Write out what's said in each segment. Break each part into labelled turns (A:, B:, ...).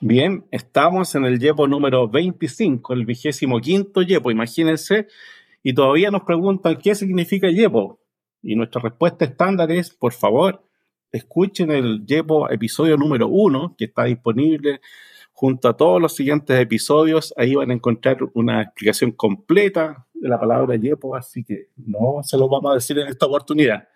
A: Bien, estamos en el YEPO número 25, el vigésimo quinto YEPO, imagínense, y todavía nos preguntan qué significa YEPO. Y nuestra respuesta estándar es, por favor, escuchen el YEPO episodio número 1, que está disponible junto a todos los siguientes episodios. Ahí van a encontrar una explicación completa de la palabra YEPO, así que no se lo vamos a decir en esta oportunidad.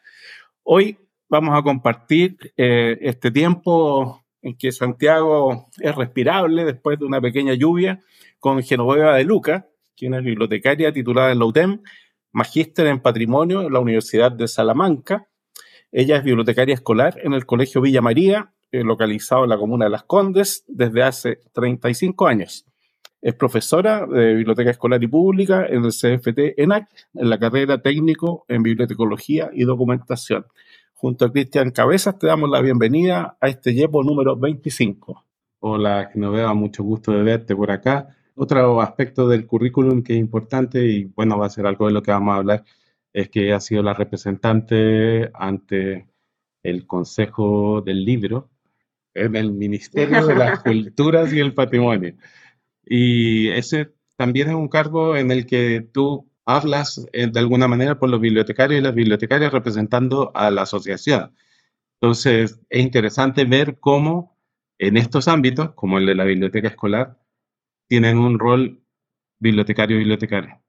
A: Hoy vamos a compartir eh, este tiempo en que Santiago es respirable después de una pequeña lluvia, con Genoveva de Luca, quien es bibliotecaria titulada en la UTEM, magíster en patrimonio en la Universidad de Salamanca. Ella es bibliotecaria escolar en el Colegio Villa María, eh, localizado en la comuna de Las Condes, desde hace 35 años. Es profesora de Biblioteca Escolar y Pública en el CFT ENAC, en la carrera técnico en Bibliotecología y Documentación. Junto a Cristian Cabezas te damos la bienvenida a este YEPO número 25.
B: Hola Genoveva, mucho gusto de verte por acá. Otro aspecto del currículum que es importante y bueno, va a ser algo de lo que vamos a hablar, es que ha sido la representante ante el Consejo del Libro en el Ministerio de las Culturas y el Patrimonio. Y ese también es un cargo en el que tú hablas eh, de alguna manera por los bibliotecarios y las bibliotecarias representando a la asociación. Entonces, es interesante ver cómo en estos ámbitos, como el de la biblioteca escolar, tienen un rol bibliotecario-bibliotecaria.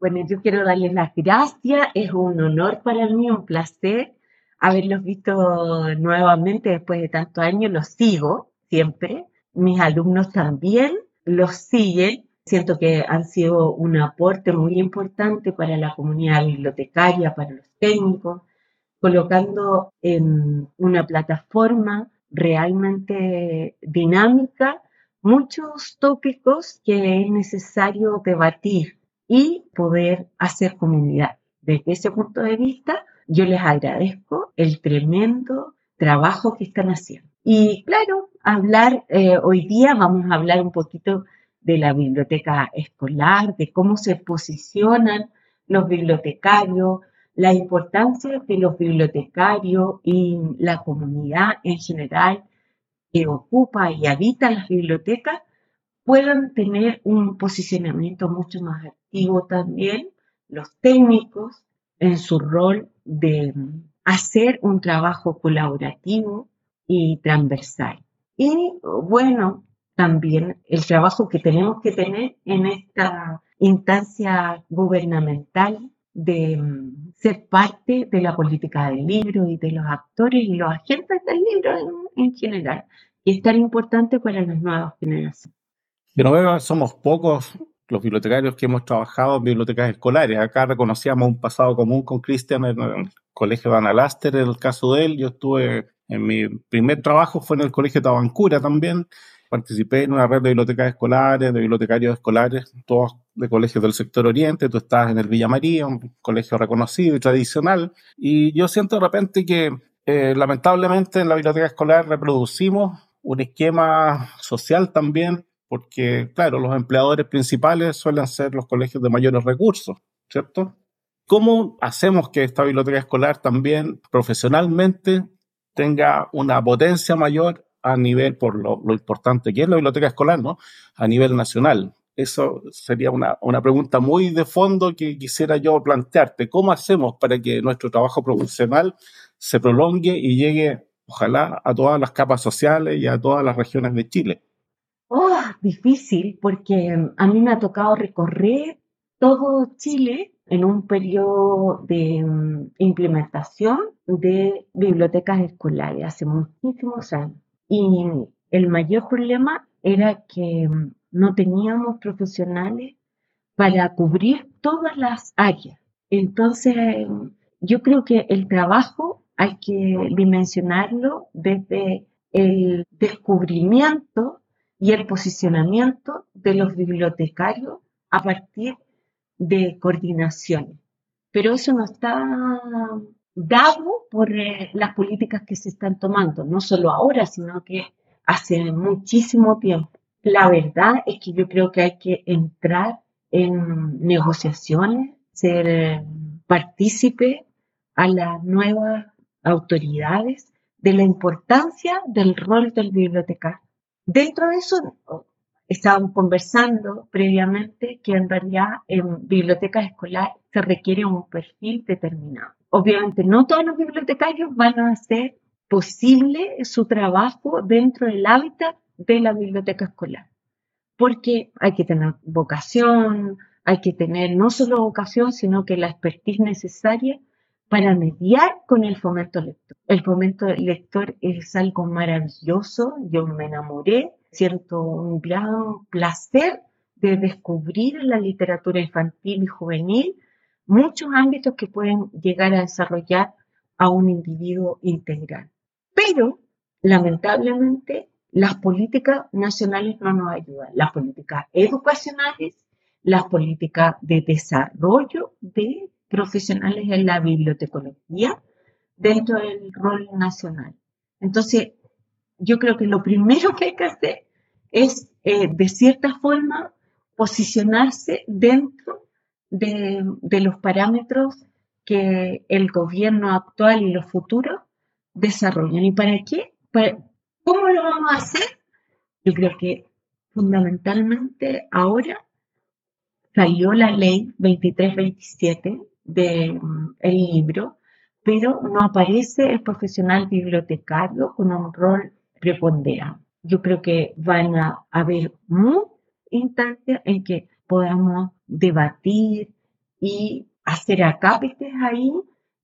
C: Bueno, yo quiero darles las gracias. Es un honor para mí, un placer haberlos visto nuevamente después de tantos años. Los sigo siempre. Mis alumnos también los siguen Siento que han sido un aporte muy importante para la comunidad bibliotecaria, para los técnicos, colocando en una plataforma realmente dinámica muchos tópicos que es necesario debatir y poder hacer comunidad. Desde ese punto de vista, yo les agradezco el tremendo trabajo que están haciendo. Y claro, hablar, eh, hoy día vamos a hablar un poquito de la biblioteca escolar, de cómo se posicionan los bibliotecarios, la importancia de los bibliotecarios y la comunidad en general que ocupa y habita las bibliotecas puedan tener un posicionamiento mucho más activo también, los técnicos en su rol de hacer un trabajo colaborativo y transversal. Y bueno, también el trabajo que tenemos que tener en esta instancia gubernamental de mm, ser parte de la política del libro y de los actores y los agentes del libro en, general. Y es tan importante para las nuevas generaciones.
A: veo, somos pocos los bibliotecarios que hemos trabajado en bibliotecas escolares. Acá reconocíamos un pasado común con Cristian en el colegio de Analaster, en el caso de él. Yo estuve mi primer trabajo fue en el colegio Tabancura también, participé en una red de bibliotecas escolares, de bibliotecarios escolares, todos de colegios del sector oriente, tú estás en el Villa María, un colegio reconocido y tradicional, y yo siento de repente que eh, lamentablemente en la biblioteca escolar reproducimos un esquema social también, porque claro, los empleadores principales suelen ser los colegios de mayores recursos, ¿cierto? ¿Cómo hacemos que esta biblioteca escolar también profesionalmente tenga una potencia mayor a nivel, por lo, importante que es la biblioteca escolar, ¿no? A nivel nacional. Eso sería una, una, pregunta muy de fondo que quisiera yo plantearte. ¿Cómo hacemos para que nuestro trabajo profesional se prolongue y llegue, ojalá, a todas las capas sociales y a todas las regiones de Chile?
C: Oh, difícil, porque a mí me ha tocado recorrer todo Chile en un periodo de mm, implementación de bibliotecas escolares hace muchísimos años. Y el mayor problema era que no teníamos profesionales para cubrir todas las áreas. Entonces, yo creo que el trabajo hay que dimensionarlo desde el descubrimiento y el posicionamiento de los bibliotecarios a partir de coordinaciones. Pero eso no está dado por eh, las políticas que se están tomando, no solo ahora, sino que hace muchísimo tiempo. La verdad es que yo creo que hay que entrar en negociaciones, ser eh, partícipe a las nuevas autoridades de la importancia del rol del bibliotecario. Dentro de eso, estábamos conversando previamente que en realidad en bibliotecas escolares se requiere un perfil determinado. Obviamente no todos los bibliotecarios van a hacer posible su trabajo dentro del hábitat de la biblioteca escolar, porque hay que tener vocación, hay que tener no solo vocación, sino que la expertise necesaria para mediar con el fomento lector. El fomento lector es algo maravilloso, yo me enamoré, siento un gran placer de descubrir la literatura infantil y juvenil muchos ámbitos que pueden llegar a desarrollar a un individuo integral. Pero, lamentablemente, las políticas nacionales no nos ayudan. Las políticas educacionales, las políticas de desarrollo de profesionales en la bibliotecología dentro del rol nacional. Entonces, yo creo que lo primero que hay que hacer es, eh, de cierta forma, posicionarse dentro de, los parámetros que el gobierno actual y los futuros desarrollan. ¿Y para qué? ¿Cómo lo vamos a hacer? Yo creo que fundamentalmente ahora salió la ley 2327 del mm, libro, pero no aparece el profesional bibliotecario con un rol preponderante. Yo creo que van a haber muchas instancias en que podamos debatir y hacer acápites ahí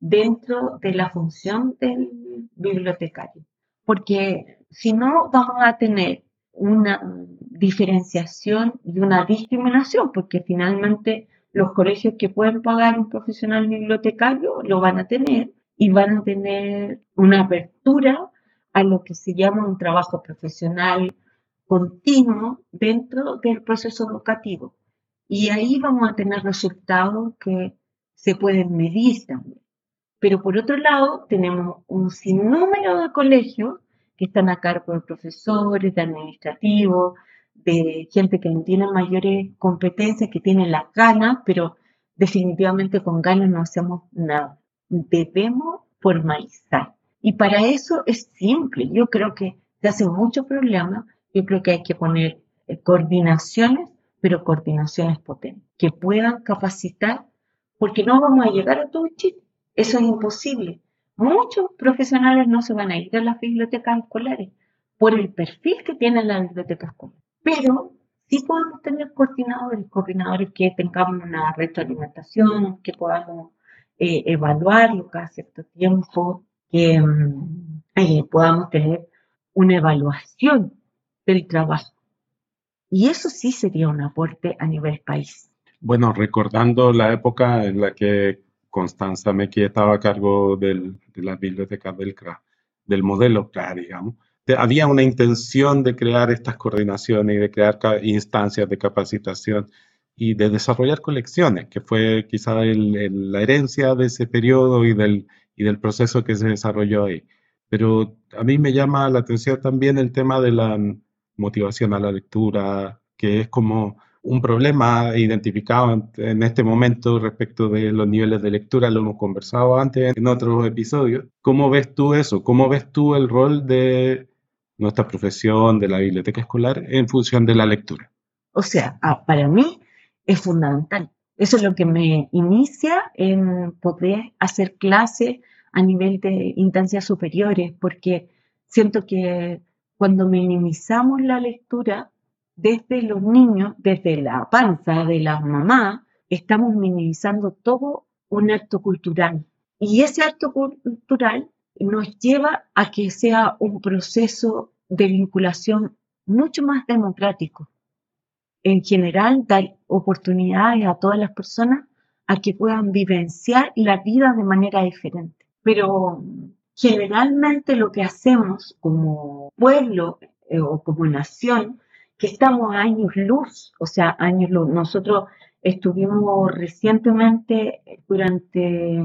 C: dentro de la función del bibliotecario. Porque si no, vamos a tener una diferenciación y una discriminación, porque finalmente los colegios que pueden pagar un profesional bibliotecario lo van a tener y van a tener una apertura a lo que se llama un trabajo profesional continuo dentro del proceso educativo. Y ahí vamos a tener resultados que se pueden medir también. Pero por otro lado, tenemos un sinnúmero de colegios que están a cargo de profesores, de administrativos, de gente que no tiene mayores competencias, que tienen las ganas, pero definitivamente con ganas no hacemos nada. Debemos formalizar. Y para eso es simple. Yo creo que se hace mucho problema. Yo creo que hay que poner coordinaciones, pero coordinaciones potentes, que puedan capacitar, porque no vamos a llegar a todo Chile. Eso es imposible. Muchos profesionales no se van a ir a las bibliotecas escolares por el perfil que tienen las bibliotecas escolares pero sí podemos tener coordinadores, coordinadores que tengamos una retroalimentación, que podamos eh, evaluarlo cada cierto tiempo, que mm, eh, podamos tener una evaluación del trabajo. Y eso sí sería un aporte a nivel país.
B: Bueno, recordando la época en la que Constanza Mequi estaba a cargo de la biblioteca del CRA, del modelo CRA, digamos, había una intención de crear estas coordinaciones y de crear instancias de capacitación y de desarrollar colecciones, que fue quizá la herencia de ese periodo y del, y del proceso que se desarrolló ahí. Pero a mí me llama la atención también el tema de la motivación a la lectura, que es como un problema identificado en este momento respecto de los niveles de lectura, lo hemos conversado antes en otros episodios. ¿Cómo ves tú eso? ¿Cómo ves tú el rol de nuestra profesión de la biblioteca escolar en función de la lectura.
C: O sea, ah, para mí es fundamental. Eso es lo que me inicia en poder hacer clases a nivel de instancias superiores, porque siento que cuando minimizamos la lectura desde los niños, desde la panza de la mamá, estamos minimizando todo un acto cultural. Y ese acto cultural nos lleva a que sea un proceso de vinculación mucho más democrático. En general, dar oportunidades a todas las personas a que puedan vivenciar la vida de manera diferente. Pero generalmente lo que hacemos como pueblo eh, o como nación, que estamos a años luz, o sea, años luz. Nosotros estuvimos recientemente durante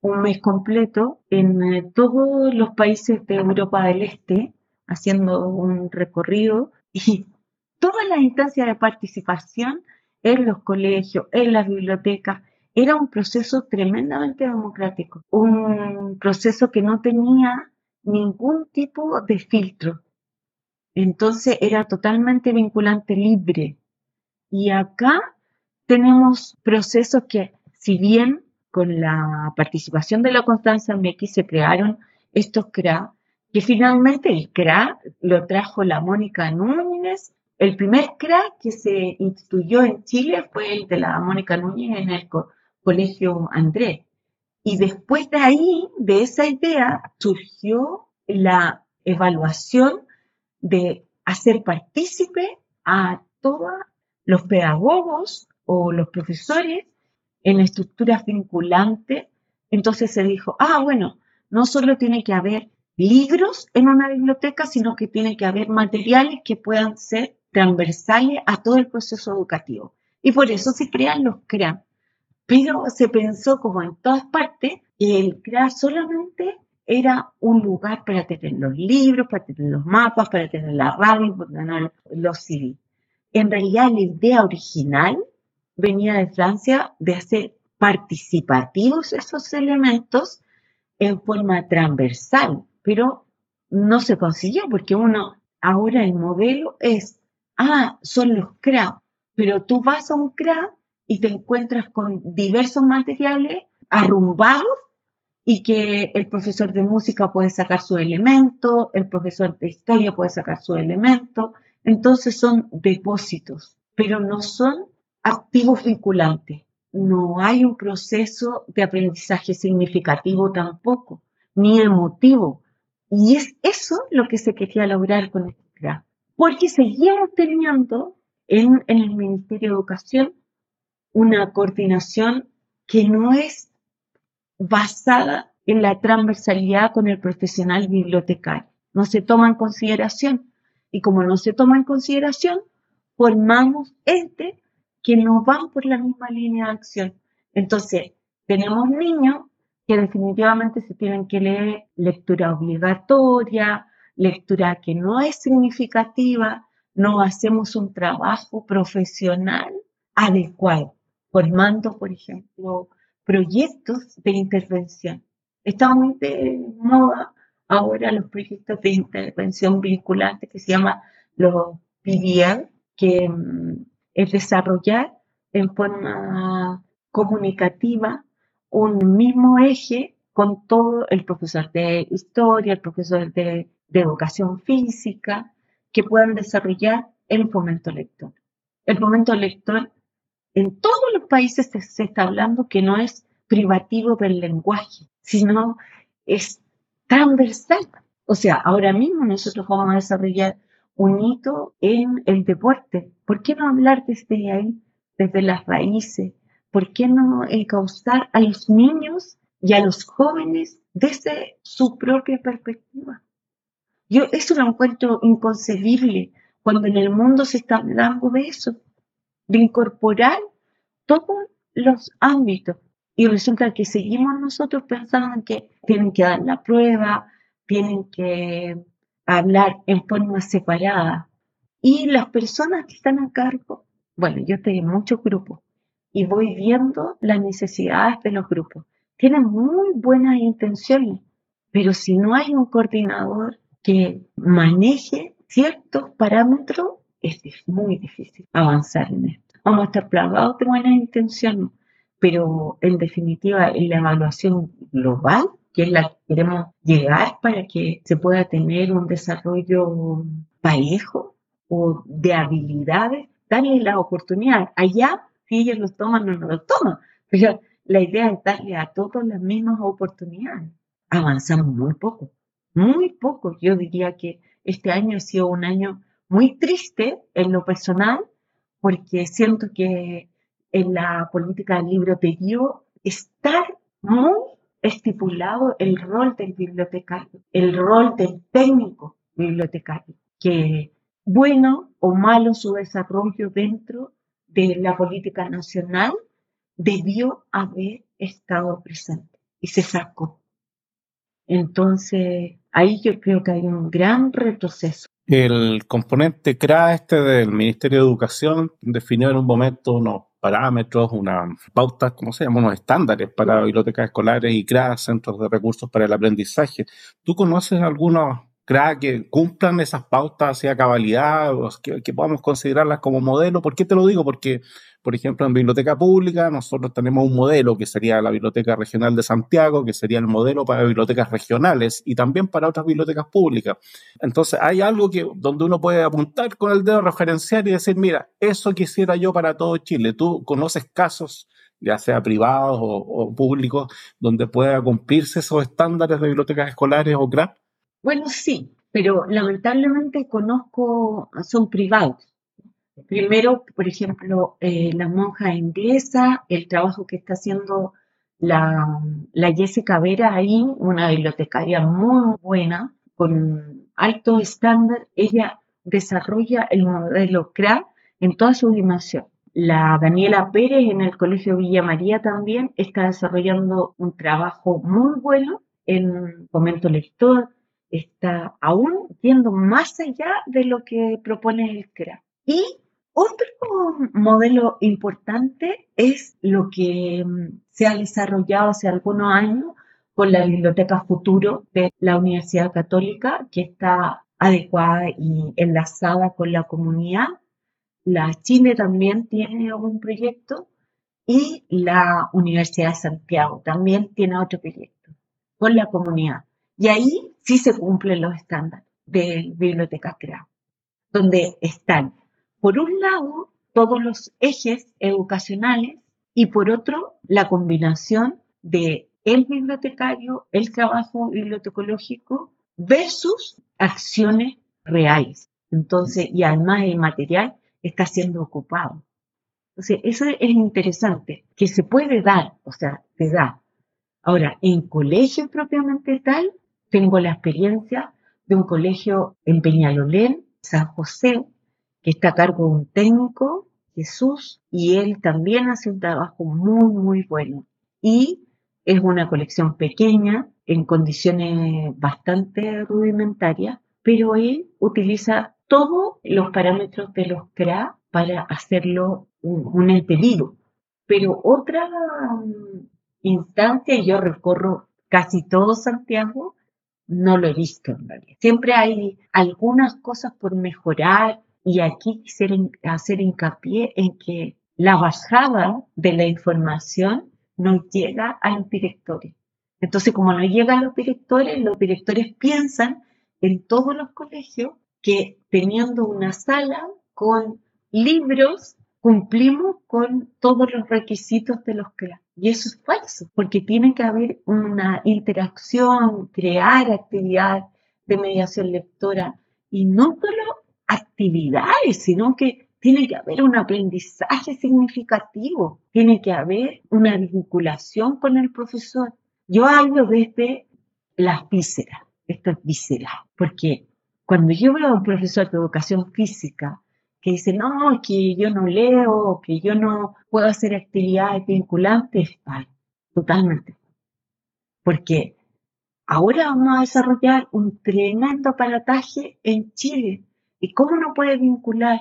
C: un mes completo en eh, todos los países de Europa del Este, haciendo un recorrido y todas las instancias de participación en los colegios, en las bibliotecas, era un proceso tremendamente democrático, un proceso que no tenía ningún tipo de filtro. Entonces era totalmente vinculante libre. Y acá tenemos procesos que, si bien con la participación de la Constanza MX se crearon estos CRA, que finalmente el CRA lo trajo la Mónica Núñez. El primer CRA que se instituyó en Chile fue el de la Mónica Núñez en el Colegio Andrés. Y después de ahí, de esa idea, surgió la evaluación de hacer partícipe a todos los pedagogos o los profesores en estructuras vinculantes. Entonces se dijo, ah, bueno, no solo tiene que haber libros en una biblioteca, sino que tiene que haber materiales que puedan ser transversales a todo el proceso educativo. Y por eso se crean los CRA. Pero se pensó, como en todas partes, que el CRA solamente era un lugar para tener los libros, para tener los mapas, para tener la radio, para tener los CD. En realidad, la idea original venía de Francia de hacer participativos esos elementos en forma transversal, pero no se consiguió porque uno, ahora el modelo es, ah, son los CRA, pero tú vas a un CRA y te encuentras con diversos materiales arrumbados y que el profesor de música puede sacar su elemento, el profesor de historia puede sacar su elemento, entonces son depósitos, pero no son activos vinculantes. No hay un proceso de aprendizaje significativo tampoco, ni emotivo. Y es eso lo que se quería lograr con este grado. Porque seguimos teniendo en, en el Ministerio de Educación una coordinación que no es basada en la transversalidad con el profesional bibliotecario. No se toma en consideración. Y como no se toma en consideración, formamos entes que no van por la misma línea de acción. Entonces, tenemos niños que definitivamente se tienen que leer lectura obligatoria, lectura que no es significativa, no hacemos un trabajo profesional adecuado, formando, por ejemplo, proyectos de intervención. Está muy de moda ahora los proyectos de intervención vinculante que se llama los PBL, que mm, es desarrollar en forma comunicativa un mismo eje con todo el profesor de historia, el profesor de, educación física, que puedan desarrollar el fomento lector. El fomento lector en todos los países se, está hablando que no es privativo del lenguaje, sino es transversal. O sea, ahora mismo nosotros vamos a desarrollar un hito en el deporte. ¿Por qué no hablar desde ahí, desde las raíces, ¿por qué no causar a los niños y a los jóvenes desde su propia perspectiva? Yo eso lo encuentro inconcebible cuando en el mundo se está hablando de eso, de incorporar todos los ámbitos. Y resulta que seguimos nosotros pensando en que tienen que dar la prueba, tienen que hablar en forma separada. Y las personas que están a cargo, bueno, yo tengo muchos grupos, y voy viendo las necesidades de los grupos. Tienen muy buenas intenciones, pero si no hay un coordinador que maneje ciertos parámetros, es muy difícil avanzar en esto. Vamos a estar plagados de buenas intenciones, pero en definitiva en la evaluación global, que es la que queremos llegar para que se pueda tener un desarrollo parejo o de habilidades, darle la oportunidad. Allá si ellos los toman o no los toman. Pero la idea es darle a todos las mismas oportunidades. Avanzamos muy poco, muy poco. Yo diría que este año ha sido un año muy triste en lo personal, porque siento que en la política del libroterio está muy estipulado el rol del bibliotecario, el rol del técnico bibliotecario, que bueno o malo su desarrollo dentro de la política nacional debió haber estado presente y se sacó. Entonces, ahí yo creo que hay un gran retroceso
A: El componente CRA este del Ministerio de Educación definió en un momento unos parámetros, unas pautas, ¿cómo se llama? Unos estándares para bibliotecas escolares y CRA, centros de recursos para el aprendizaje. ¿Tú conoces algunos CRA que cumplan esas pautas hacia cabalidad, que, que podamos considerarlas como modelo? ¿Por qué te lo digo? Porque por ejemplo, en biblioteca pública nosotros tenemos un modelo que sería la Biblioteca Regional de Santiago, que sería el modelo para bibliotecas regionales y también para otras bibliotecas públicas. Entonces, hay algo que donde uno puede apuntar con el dedo referencial y decir, mira, eso quisiera yo para todo Chile. Tú conoces casos ya sea privados o, o públicos, donde pueda cumplirse esos estándares de bibliotecas escolares o CRAP?
C: Bueno, sí, pero lamentablemente conozco, son privados. Primero, por ejemplo, eh, la monja inglesa, el trabajo que está haciendo la, Jessica Vera ahí, una bibliotecaria muy buena, con alto estándar, ella desarrolla el modelo CRA en toda su dimensión. La Daniela Pérez en el Colegio Villa María también está desarrollando un trabajo muy bueno en fomento lector, está aún yendo más allá de lo que propone el CRA. Y otro modelo importante es lo que mm, se ha desarrollado hace algunos años con la Biblioteca Futuro de la Universidad Católica, que está adecuada y enlazada con la comunidad. La Chile también tiene un proyecto y la Universidad de Santiago también tiene otro proyecto con la comunidad. Y ahí sí se cumplen los estándares de biblioteca CRA, donde están por un lado, todos los ejes educacionales y por otro, la combinación de el bibliotecario, el trabajo bibliotecológico versus acciones reales. Entonces, y además el material está siendo ocupado. Entonces, eso es interesante, que se puede dar, o sea, se da. Ahora, en colegio propiamente tal, tengo la experiencia de un colegio en Peñalolén, San José, que está a cargo de un técnico, Jesús, y él también hace un trabajo muy, muy bueno. Y es una colección pequeña, en condiciones bastante rudimentarias, pero él utiliza todos los parámetros de los CRA para hacerlo un, un Pero otra mm, instancia, yo recorro casi todo Santiago, no lo he visto en realidad. Siempre hay algunas cosas por mejorar, y aquí quisiera hacer hincapié en que la bajada de la información no llega a los directores. Entonces, como no llega a los directores, los directores piensan en todos los colegios que teniendo una sala con libros cumplimos con todos los requisitos de los CRA. Y eso es falso, porque tiene que haber una interacción, crear actividad de mediación lectora y no solo actividades, sino que tiene que haber un aprendizaje significativo, tiene que haber una vinculación con el profesor. Yo hablo desde las vísceras, esto es visceral, porque cuando yo veo a un profesor de educación física que dice, no, que yo no leo, que yo no puedo hacer actividades vinculantes, totalmente. Porque ahora vamos a desarrollar un tremendo aparataje en Chile ¿Y cómo no puede vincular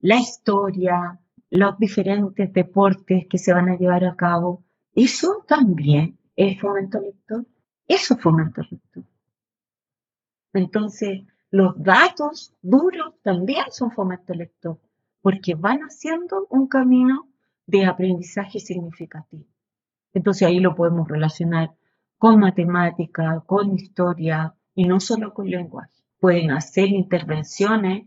C: la historia, los diferentes deportes que se van a llevar a cabo? Eso también es fomento lector. Eso es fomento lector. Entonces, los datos duros también son fomento lector, porque van haciendo un camino de aprendizaje significativo. Entonces ahí lo podemos relacionar con matemática, con historia y no solo con lenguaje pueden hacer intervenciones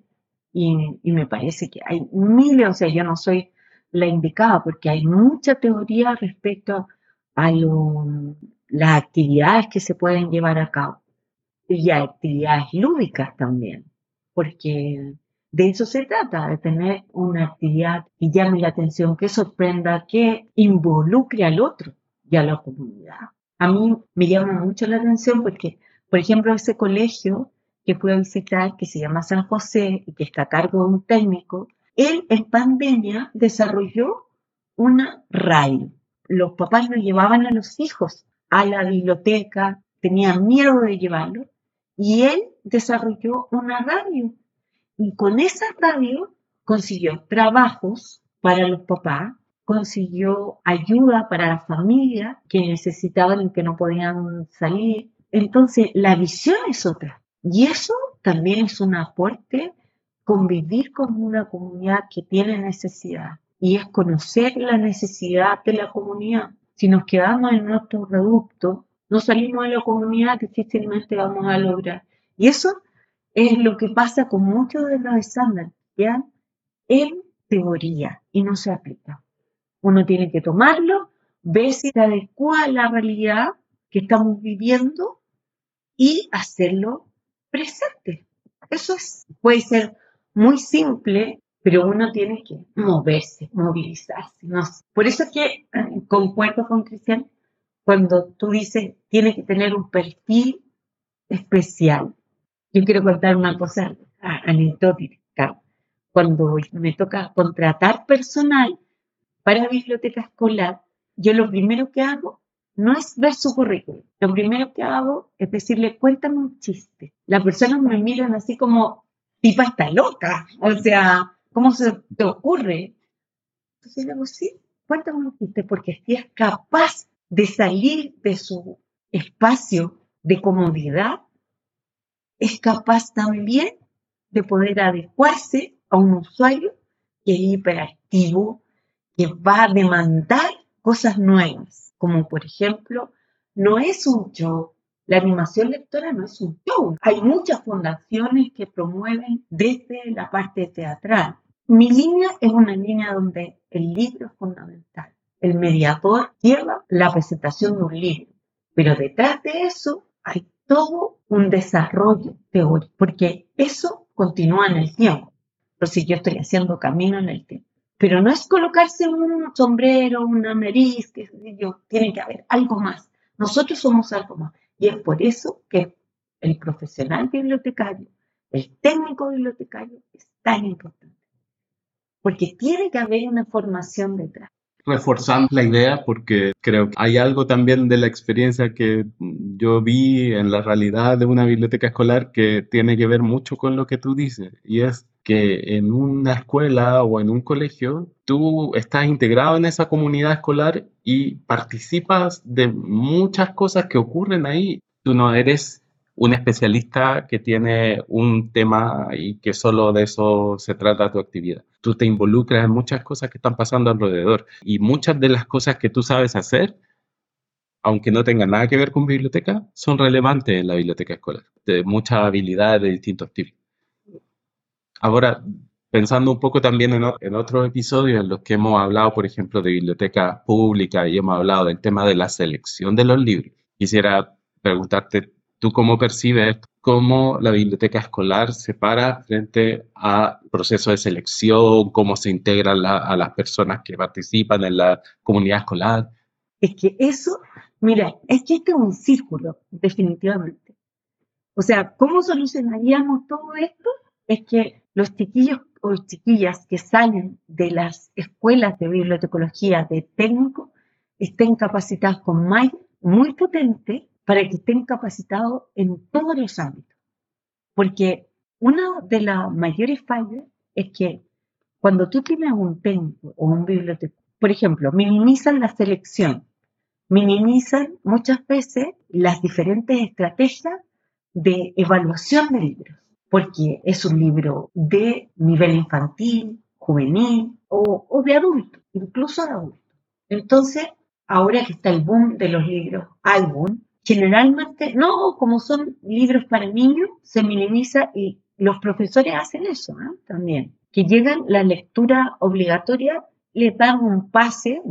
C: y, me parece que hay miles, o sea, yo no soy la indicada porque hay mucha teoría respecto a las actividades que se pueden llevar a cabo y hay actividades lúdicas también, porque de eso se trata, de tener una actividad que llame la atención, que sorprenda, que involucre al otro y a la comunidad. A mí me llama mucho la atención porque, por ejemplo, ese colegio que fue a visitar, que se llama San José y que está a cargo de un técnico, él en pandemia desarrolló una radio. Los papás no llevaban a los hijos a la biblioteca, tenían miedo de llevarlo, y él desarrolló una radio Y con esa radio consiguió trabajos para los papás, consiguió ayuda para la familia que necesitaban y que no podían salir. Entonces, la visión es otra. Y eso también es un aporte, convivir con una comunidad que tiene necesidad. Y es conocer la necesidad de la comunidad. Si nos quedamos en nuestro reducto, no salimos de la comunidad, difícilmente vamos a lograr. Y eso es lo que pasa con muchos de los estándares, ¿ya? En teoría y no se aplica. Uno tiene que tomarlo, ver si se adecua a la realidad que estamos viviendo y hacerlo presente. Eso es, puede ser muy simple, pero uno tiene que moverse, movilizarse. Por eso es que eh, concuerdo con Cristian cuando tú dices tiene que tener un perfil especial. Yo quiero contar una cosa anecdótica. Cuando me toca contratar personal, para biblioteca escolar, yo lo primero que hago no es ver su currículum. Lo primero que hago es decirle, cuéntame un chiste. Las personas me miran así como, tipa está loca. O sea, ¿cómo se te ocurre? Entonces le digo, sí, cuéntame un chiste, porque si es capaz de salir de su espacio de comodidad, es capaz también de poder adecuarse a un usuario que es hiperactivo, que va a demandar cosas nuevas, como por ejemplo, no es un show, la animación lectora no es un show. Hay muchas fundaciones que promueven desde la parte teatral. Mi línea es una línea donde el libro es fundamental. El mediador lleva la presentación de un libro, pero detrás de eso hay todo un desarrollo teórico, porque eso continúa en el tiempo. Entonces yo estoy haciendo camino en el tiempo. Pero no es colocarse un sombrero, una nariz, que yo, tiene que haber algo más. Nosotros somos algo más. Y es por eso que el profesional bibliotecario, el técnico bibliotecario es tan importante. Porque tiene que haber una formación detrás
B: reforzando la idea porque creo que hay algo también de la experiencia que yo vi en la realidad de una biblioteca escolar que tiene que ver mucho con lo que tú dices y es que en una escuela o en un colegio tú estás integrado en esa comunidad escolar y participas de muchas cosas que ocurren ahí. Tú no eres un especialista que tiene un tema y que solo de eso se trata tu actividad. Tú te involucras en muchas cosas que están pasando alrededor y muchas de las cosas que tú sabes hacer, aunque no tengan nada que ver con biblioteca, son relevantes en la biblioteca escolar, de muchas habilidades de distintos tipos. Ahora, pensando un poco también en, en, otros episodios en los que hemos hablado, por ejemplo, de biblioteca pública y hemos hablado del tema de la selección de los libros, quisiera preguntarte ¿Tú cómo percibes cómo la biblioteca escolar se para frente al proceso de selección, cómo se integran a las personas que participan en la comunidad escolar?
C: Es que eso, mira, es que este es un círculo, definitivamente. O sea, ¿cómo solucionaríamos todo esto? Es que los chiquillos o chiquillas que salen de las escuelas de bibliotecología de técnico estén capacitados con más muy potente para que estén capacitados en todos los ámbitos. Porque una de las mayores fallas es que cuando tú tienes un técnico o un bibliotecario, por ejemplo, minimizan la selección, minimizan muchas veces las diferentes estrategias de evaluación de libros, porque es un libro de nivel infantil, juvenil o, o de adulto, incluso de adulto. Entonces, ahora que está el boom de los libros álbum, generalmente, no, como son libros para niños, se minimiza y los profesores hacen eso también, que llegan la lectura obligatoria, les dan un pase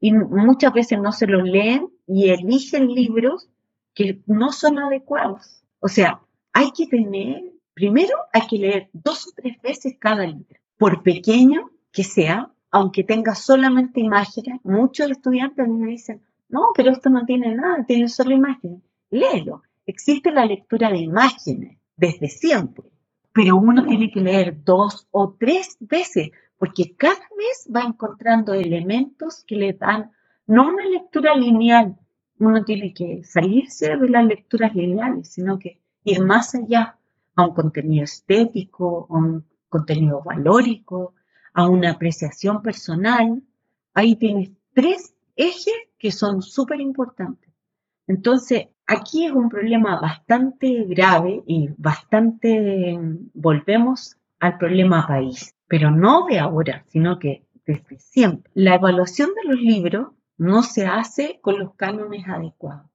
C: y muchas veces no se los leen y eligen libros que no son adecuados. O sea, hay que tener, primero hay que leer dos o tres veces cada libro, por pequeño que sea, aunque tenga solamente imágenes. Muchos estudiantes me dicen, no, pero esto no tiene nada, tiene solo imágenes. Léelo. Existe la lectura de imágenes desde siempre, pero uno tiene que leer dos o tres veces porque cada vez va encontrando elementos que le dan no una lectura lineal, uno tiene que salirse de las lecturas lineales, sino que ir más allá, a un contenido estético, a un contenido valórico, a una apreciación personal. Ahí tienes tres ejes que son súper importantes. Entonces, aquí es un problema bastante grave y bastante, volvemos al problema país, pero no de ahora, sino que desde siempre. La evaluación de los libros no se hace con los cánones adecuados.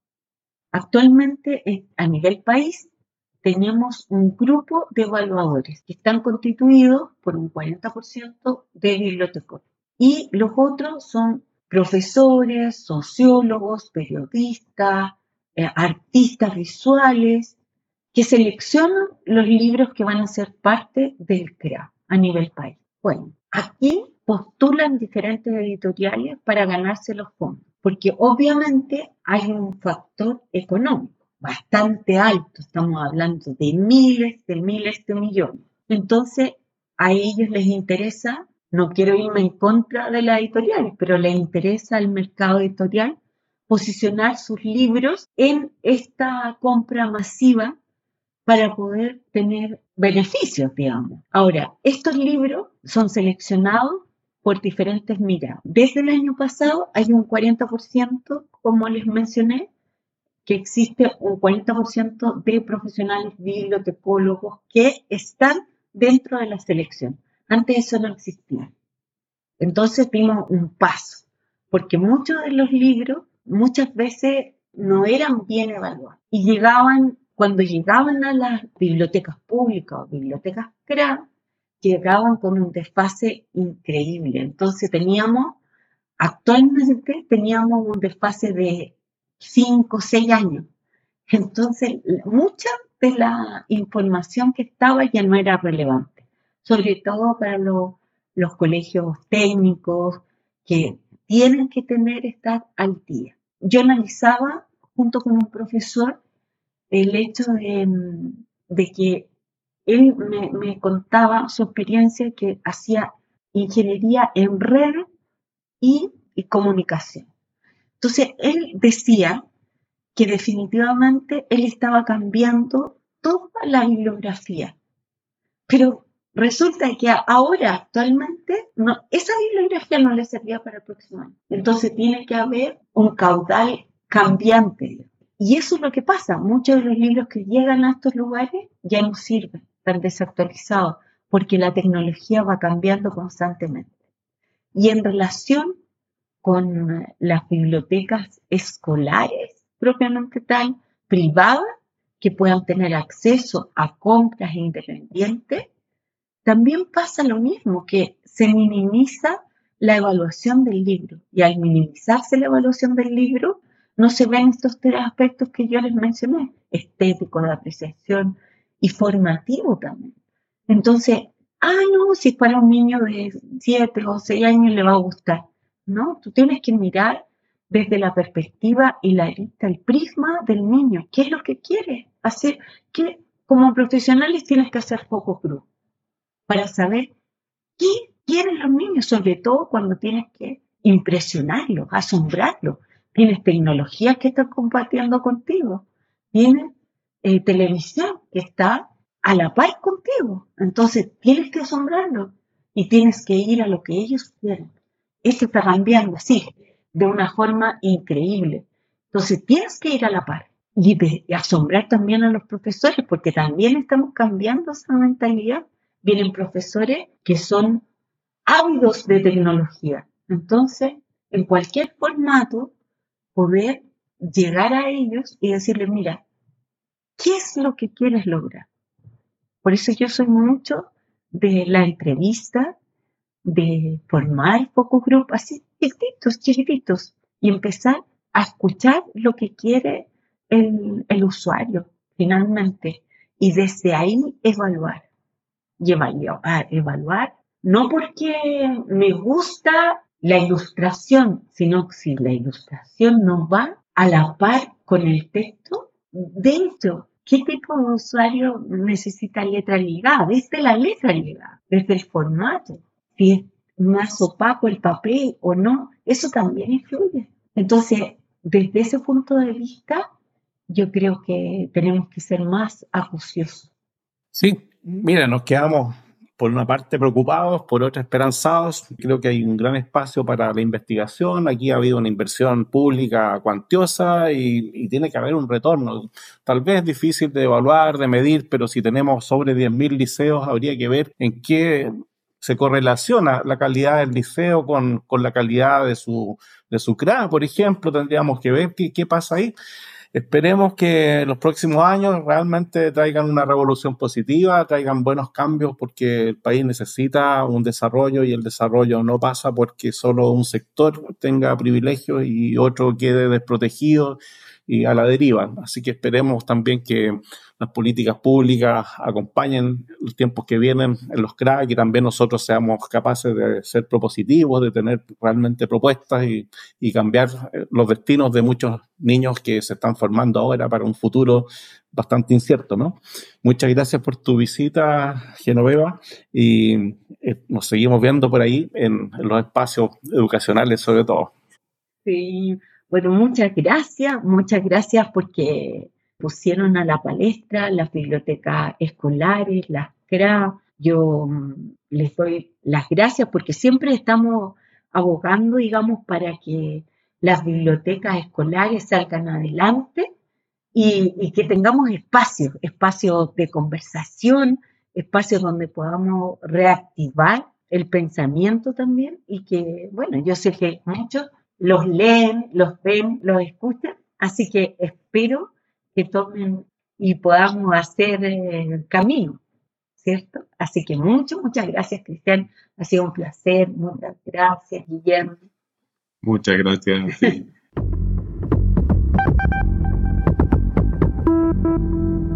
C: Actualmente, a nivel país, tenemos un grupo de evaluadores que están constituidos por un 40% de bibliotecos y los otros son profesores, sociólogos, periodistas, eh, artistas visuales, que seleccionan los libros que van a ser parte del CRA a nivel país. Bueno, aquí postulan diferentes editoriales para ganarse los fondos, porque obviamente hay un factor económico bastante alto, estamos hablando de miles de miles de millones. Entonces, a ellos les interesa, no quiero irme en contra de las editoriales, pero les interesa al mercado editorial posicionar sus libros en esta compra masiva para poder tener beneficios, digamos. Ahora, estos libros son seleccionados por diferentes miradas. Desde el año pasado hay un 40%, como les mencioné, que existe un 40% de profesionales bibliotecólogos que están dentro de la selección. Antes eso no existía. Entonces dimos un paso, porque muchos de los libros muchas veces no eran bien evaluados y llegaban, cuando llegaban a las bibliotecas públicas o bibliotecas CRA, llegaban con un desfase increíble. Entonces teníamos, actualmente teníamos un desfase de 5 o 6 años. Entonces, mucha de la información que estaba ya no era relevante, sobre todo para los colegios técnicos que tienen que tener estar al día. Yo analizaba junto con un profesor el hecho de, que él me, contaba su experiencia que hacía ingeniería en red y comunicación. Entonces, él decía que definitivamente él estaba cambiando toda la bibliografía. Pero resulta que ahora, actualmente, esa bibliografía no le servía para el próximo año. Entonces tiene que haber un caudal cambiante. Y eso es lo que pasa. Muchos de los libros que llegan a estos lugares ya no sirven, están desactualizados, porque la tecnología va cambiando constantemente. Y en relación con las bibliotecas escolares propiamente tal, privadas, que puedan tener acceso a compras independientes, también pasa lo mismo, que se minimiza la evaluación del libro. Y al minimizarse la evaluación del libro, no se ven estos tres aspectos que yo les mencioné, estético, de apreciación y formativo también. Entonces, ah, no, si para un niño de 7 o 6 años le va a gustar. ¿no? Tú tienes que mirar desde la perspectiva y la el prisma del niño. ¿Qué es lo que quiere hacer? ¿Qué, como profesionales tienes que hacer focus group para saber qué quieren los niños, sobre todo cuando tienes que impresionarlos, asombrarlos. Tienes tecnología que está compartiendo contigo. Tienes eh, televisión que está a la par contigo. Entonces tienes que asombrarlos y tienes que ir a lo que ellos quieren esto está cambiando así, de una forma increíble. Entonces tienes que ir a la par y, asombrar también a los profesores, porque también estamos cambiando esa mentalidad. Vienen profesores que son ávidos de tecnología. Entonces, en cualquier formato, poder llegar a ellos y decirles, mira, ¿qué es lo que quieres lograr? Por eso yo soy mucho de la entrevista, de formar focus group así chiquititos, chiquititos y empezar a escuchar lo que quiere el, el usuario finalmente y desde ahí evaluar y evaluar, evaluar no porque me gusta la ilustración, sino que si la ilustración no va a la par con el texto, dentro, ¿qué tipo de usuario necesita letra ligada? Desde la letra ligada, desde el formato si es más opaco el papel o no, eso también influye. Entonces, desde ese punto de vista, yo creo que tenemos que ser más acuciosos.
A: Sí, mira, nos quedamos por una parte preocupados, por otra esperanzados. Creo que hay un gran espacio para la investigación. Aquí ha habido una inversión pública cuantiosa y, tiene que haber un retorno. Tal vez difícil de evaluar, de medir, pero si tenemos sobre 10.000 liceos, habría que ver en qué se correlaciona la calidad del liceo con, la calidad de su, de su CRA, por ejemplo. Tendríamos que ver qué, qué pasa ahí. Esperemos que los próximos años realmente traigan una revolución positiva, traigan buenos cambios porque el país necesita un desarrollo y el desarrollo no pasa porque solo un sector tenga privilegios y otro quede desprotegido y a la deriva. Así que esperemos también que las políticas públicas acompañen los tiempos que vienen en los CRAC y también nosotros seamos capaces de ser propositivos, de tener realmente propuestas y, y cambiar eh, los destinos de muchos niños que se están formando ahora para un futuro bastante incierto, ¿no? Muchas gracias por tu visita, Genoveva, y eh, nos seguimos viendo por ahí en, en los espacios educacionales sobre todo.
C: Sí, bueno, muchas gracias, muchas gracias porque pusieron a la palestra las bibliotecas escolares, las CRA. Yo mm, les doy las gracias porque siempre estamos abogando, digamos, para que las bibliotecas escolares salgan adelante y, y que tengamos espacios, espacios de conversación, espacios donde podamos reactivar el pensamiento también y que, bueno, yo sé que muchos los leen, los ven, los escuchan, así que espero que tomen y podamos hacer el camino, ¿cierto? Así que muchas, muchas gracias, Cristian. Ha sido un placer. Muchas gracias, Guillermo.
B: Muchas gracias.